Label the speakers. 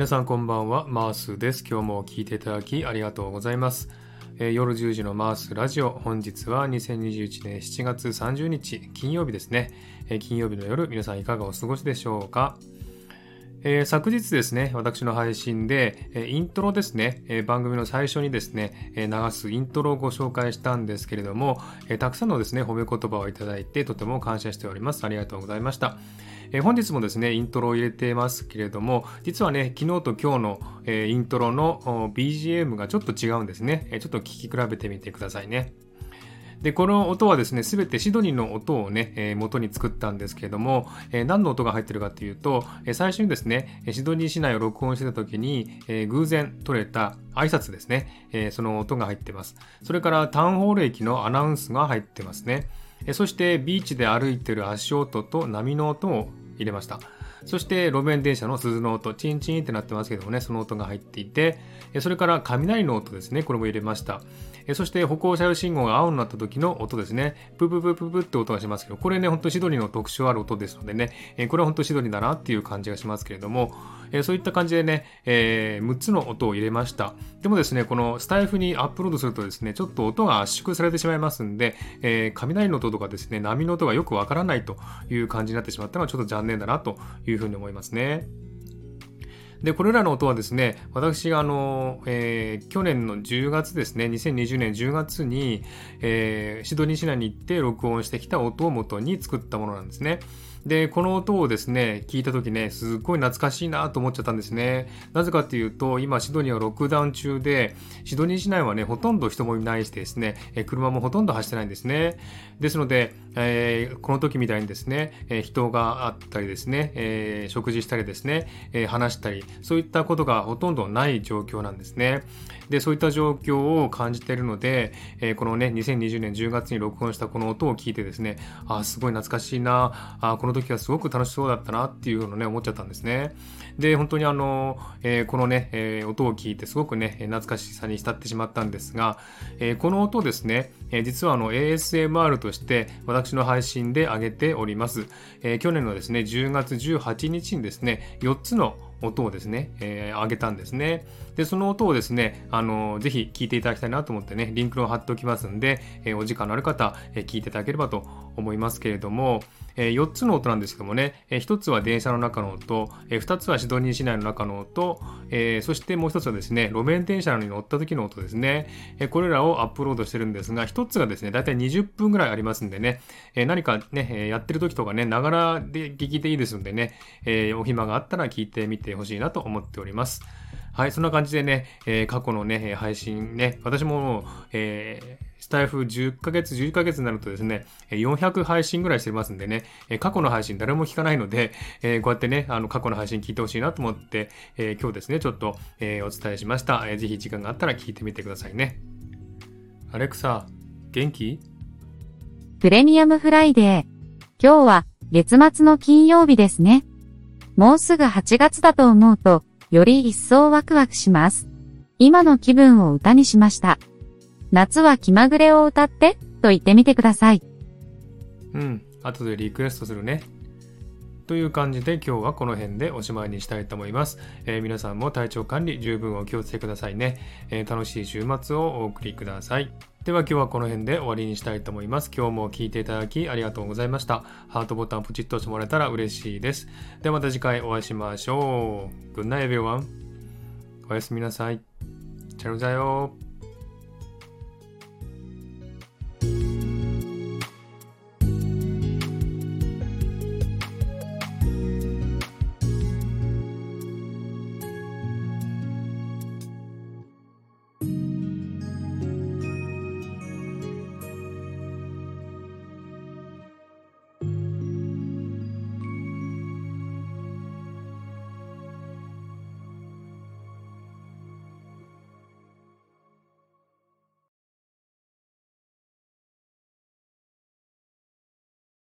Speaker 1: 皆さんこんばんは、マースです。今日も聞いていただきありがとうございます。えー、夜10時のマースラジオ、本日は2021年7月30日、金曜日ですね。えー、金曜日の夜、皆さんいかがお過ごしでしょうか？えー、昨日ですね、私の配信で、えイントロですね、え番組の最初にですね、え流すイントロをご紹介したんですけれども、えたくさんのですね、褒め言葉をいただいて、とても感謝しております。ありがとうございました。え本日もですね、イントロを入れてますけれども、実はね、昨日と今日の、えイントロの BGM がちょっと違うんですね。えちょっと聞き比べてみてくださいね。で、この音はですね、すべてシドニーの音をね、えー、元に作ったんですけれども、えー、何の音が入ってるかっていうと、えー、最初にですね、シドニー市内を録音してた時に、えー、偶然取れた挨拶ですね、えー、その音が入ってます。それからタウンホール駅のアナウンスが入ってますね。えー、そしてビーチで歩いてる足音と波の音を入れました。そして路面電車の鈴の音、チンチンってなってますけどもね、その音が入っていて、それから雷の音ですね、これも入れました。そして歩行者用信号が青になった時の音ですね。プププププって音がしますけど、これね、ほんとシドニーの特徴ある音ですのでね、これはほんとシドニーだなっていう感じがしますけれども、えそういった感じでね、えー、6つの音を入れました。でもですね、このスタイフにアップロードするとですね、ちょっと音が圧縮されてしまいますんで、えー、雷の音とかですね、波の音がよくわからないという感じになってしまったのはちょっと残念だなというふうに思いますね。で、これらの音はですね、私があの、えー、去年の10月ですね、2020年10月に、えー、シドニー市内に行って録音してきた音を元に作ったものなんですね。で、この音をですね、聞いた時ね、すっごい懐かしいなと思っちゃったんですね。なぜかっていうと、今シドニーはロックダウン中で、シドニー市内はね、ほとんど人もいないしですね、え車もほとんど走ってないんですね。ですので、えー、この時みたいにですね、え人があったりですね、えー、食事したりですね、え話したり、そういったことがほとんどない状況なんですね。で、そういった状況を感じているので、えこのね、2020年10月に録音したこの音を聞いてですね、あ、すごい懐かしいな、あ、このの時はすごく楽しそうだったなっていうのをね、思っちゃったんですね。で、本当にあの、えー、このね、えー、音を聞いてすごくね、懐かしさに浸ってしまったんですが、えー、この音ですね、え実はあの ASMR として私の配信で上げております。え去年のですね、10月18日にですね、4つの音をですね、えー、上げたんですね。で、その音をですね、あの、ぜひ聞いていただきたいなと思ってね、リンクを貼っておきますんで、えー、お時間のある方、えー、聞いていただければと思いますけれども、えー、4つの音なんですけどもね、えー、1つは電車の中の音、えー、2つはシドニー市内の中の音、えー、そしてもう1つはですね、路面電車に乗った時の音ですね、えー、これらをアップロードしてるんですが、1つがですね、だいたい20分ぐらいありますんでね、えー、何かね、やってる時とかね、ながらで聞いていいですのでね、えー、お暇があったら聞いてみててほしいなと思っております。はい、そんな感じでね、えー、過去のね、配信ね、私も、えー、スタイフ10ヶ月、11ヶ月になるとですね、400配信ぐらいしてますんでね、過去の配信誰も聞かないので、えー、こうやってね、あの、過去の配信聞いてほしいなと思って、えー、今日ですね、ちょっと、えー、お伝えしました。えー、ぜひ時間があったら聞いてみてくださいね。アレクサ、元気？
Speaker 2: プレミアムフライデー。今日は月末の金曜日ですね。もうすぐ8月だと思うと、より一層ワクワクします。今の気分を歌にしました。夏は気まぐれを歌ってと言ってみてください。
Speaker 1: うん、後でリクエストするね。という感じで今日はこの辺でおしまいにしたいと思います。えー、皆さんも体調管理十分お気をつけくださいね、えー、楽しい週末をお送りください。では今日はこの辺で終わりにしたいと思います。今日も聴いていただきありがとうございました。ハートボタンポチッと押してもらえたら嬉しいです。ではまた次回お会いしましょう。Good night everyone. おやすみなさい。チャルザよ